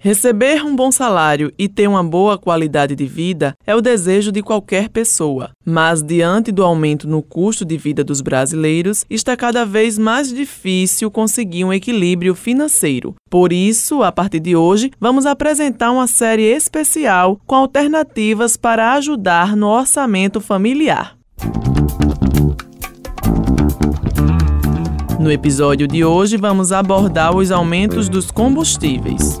Receber um bom salário e ter uma boa qualidade de vida é o desejo de qualquer pessoa, mas diante do aumento no custo de vida dos brasileiros, está cada vez mais difícil conseguir um equilíbrio financeiro. Por isso, a partir de hoje, vamos apresentar uma série especial com alternativas para ajudar no orçamento familiar. No episódio de hoje, vamos abordar os aumentos dos combustíveis.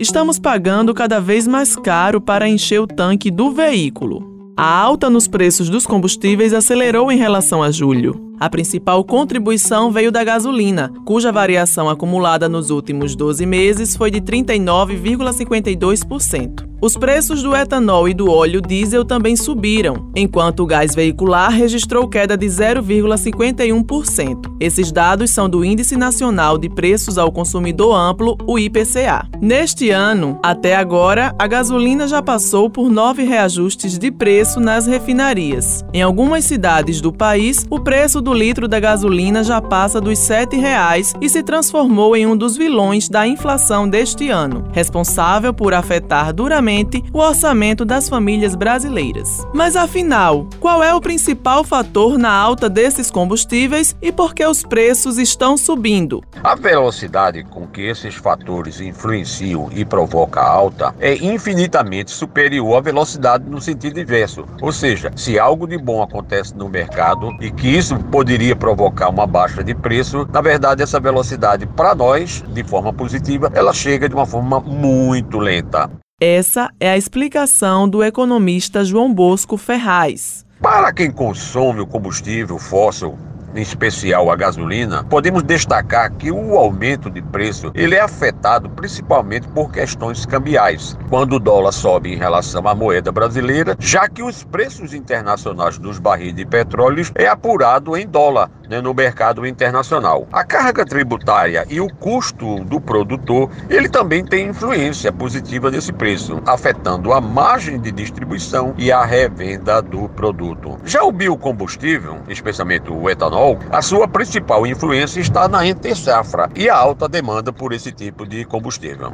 Estamos pagando cada vez mais caro para encher o tanque do veículo. A alta nos preços dos combustíveis acelerou em relação a julho. A principal contribuição veio da gasolina, cuja variação acumulada nos últimos 12 meses foi de 39,52%. Os preços do etanol e do óleo diesel também subiram, enquanto o gás veicular registrou queda de 0,51%. Esses dados são do Índice Nacional de Preços ao Consumidor Amplo, o IPCA. Neste ano, até agora, a gasolina já passou por nove reajustes de preço nas refinarias. Em algumas cidades do país, o preço do litro da gasolina já passa dos R$ 7,00 e se transformou em um dos vilões da inflação deste ano, responsável por afetar duramente o orçamento das famílias brasileiras. Mas afinal, qual é o principal fator na alta desses combustíveis e por que os preços estão subindo? A velocidade com que esses fatores influenciam e provocam a alta é infinitamente superior à velocidade no sentido inverso. Ou seja, se algo de bom acontece no mercado e que isso poderia provocar uma baixa de preço, na verdade essa velocidade para nós, de forma positiva, ela chega de uma forma muito lenta. Essa é a explicação do economista João Bosco Ferraz. Para quem consome o combustível fóssil em especial a gasolina, podemos destacar que o aumento de preço ele é afetado principalmente por questões cambiais, quando o dólar sobe em relação à moeda brasileira, já que os preços internacionais dos barris de petróleo é apurado em dólar né, no mercado internacional. A carga tributária e o custo do produtor, ele também tem influência positiva nesse preço, afetando a margem de distribuição e a revenda do produto. Já o biocombustível, especialmente o etanol, a sua principal influência está na entre-safra e a alta demanda por esse tipo de combustível.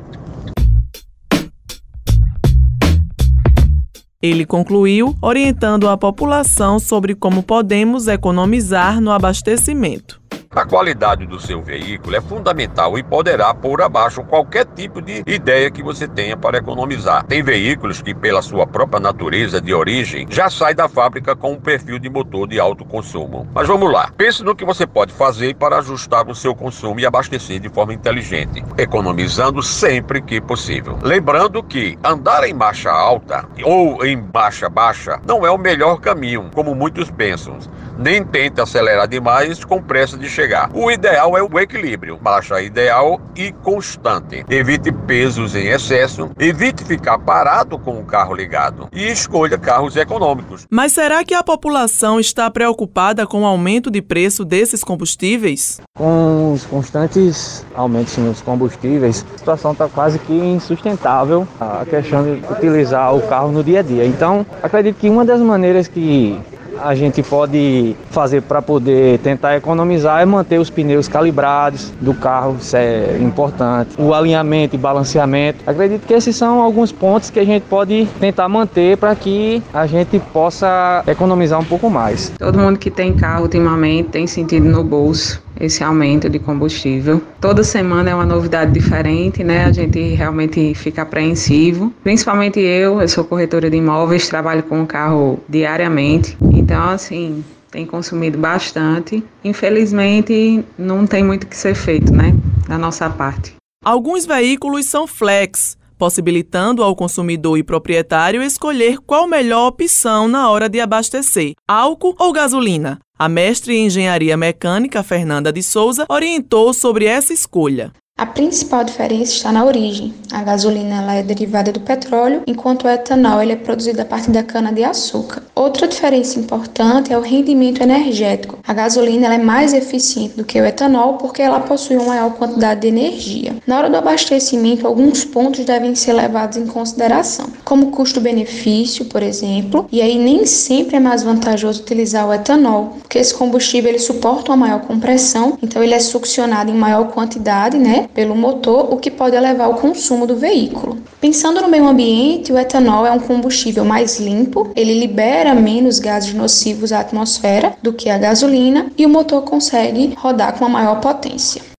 Ele concluiu orientando a população sobre como podemos economizar no abastecimento. A qualidade do seu veículo é fundamental e poderá pôr abaixo qualquer tipo de ideia que você tenha para economizar. Tem veículos que, pela sua própria natureza de origem, já sai da fábrica com um perfil de motor de alto consumo. Mas vamos lá, pense no que você pode fazer para ajustar o seu consumo e abastecer de forma inteligente, economizando sempre que possível. Lembrando que andar em marcha alta ou em marcha baixa não é o melhor caminho, como muitos pensam. Nem tente acelerar demais com pressa de chegar chegar. O ideal é o equilíbrio, baixa ideal e constante. Evite pesos em excesso, evite ficar parado com o carro ligado e escolha carros econômicos. Mas será que a população está preocupada com o aumento de preço desses combustíveis? Com os constantes aumentos nos combustíveis, a situação está quase que insustentável a questão de utilizar o carro no dia a dia. Então, acredito que uma das maneiras que a gente pode fazer para poder tentar economizar é manter os pneus calibrados do carro, isso é importante. O alinhamento e balanceamento. Acredito que esses são alguns pontos que a gente pode tentar manter para que a gente possa economizar um pouco mais. Todo mundo que tem carro ultimamente tem sentido no bolso esse aumento de combustível. Toda semana é uma novidade diferente, né? A gente realmente fica apreensivo. Principalmente eu, eu sou corretora de imóveis, trabalho com o carro diariamente. Então, assim, tem consumido bastante. Infelizmente, não tem muito que ser feito, né? Da nossa parte. Alguns veículos são flex, possibilitando ao consumidor e proprietário escolher qual melhor opção na hora de abastecer, álcool ou gasolina. A mestre em engenharia mecânica, Fernanda de Souza, orientou sobre essa escolha. A principal diferença está na origem. A gasolina ela é derivada do petróleo, enquanto o etanol ele é produzido a partir da cana-de-açúcar. Outra diferença importante é o rendimento energético. A gasolina ela é mais eficiente do que o etanol porque ela possui uma maior quantidade de energia. Na hora do abastecimento, alguns pontos devem ser levados em consideração, como custo-benefício, por exemplo, e aí nem sempre é mais vantajoso utilizar o etanol, porque esse combustível ele suporta uma maior compressão, então ele é succionado em maior quantidade, né, pelo motor, o que pode elevar o consumo do veículo. Pensando no meio ambiente, o etanol é um combustível mais limpo, ele libera menos gases nocivos à atmosfera do que a gasolina e o motor consegue rodar com uma maior potência.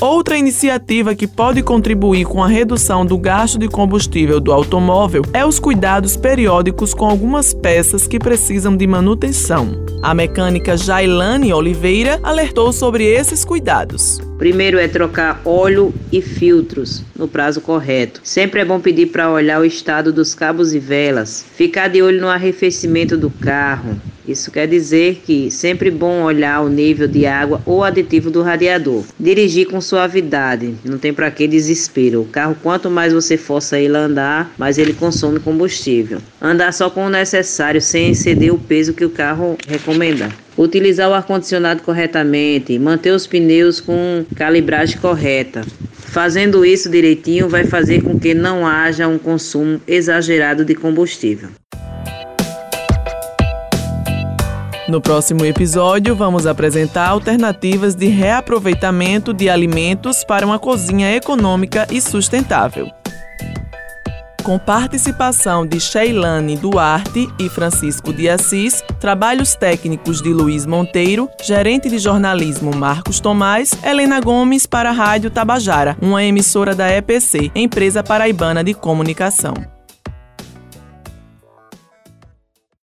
Outra iniciativa que pode contribuir com a redução do gasto de combustível do automóvel é os cuidados periódicos com algumas peças que precisam de manutenção. A mecânica Jailane Oliveira alertou sobre esses cuidados. Primeiro é trocar óleo e filtros no prazo correto. Sempre é bom pedir para olhar o estado dos cabos e velas, ficar de olho no arrefecimento do carro, isso quer dizer que sempre bom olhar o nível de água ou aditivo do radiador. Dirigir com suavidade, não tem para que desespero. O carro, quanto mais você força ele a andar, mais ele consome combustível. Andar só com o necessário, sem exceder o peso que o carro recomenda. Utilizar o ar-condicionado corretamente, manter os pneus com calibragem correta. Fazendo isso direitinho vai fazer com que não haja um consumo exagerado de combustível. No próximo episódio, vamos apresentar alternativas de reaproveitamento de alimentos para uma cozinha econômica e sustentável. Com participação de Sheilane Duarte e Francisco de Assis, trabalhos técnicos de Luiz Monteiro, gerente de jornalismo Marcos Tomás, Helena Gomes para a Rádio Tabajara, uma emissora da EPC, Empresa Paraibana de Comunicação.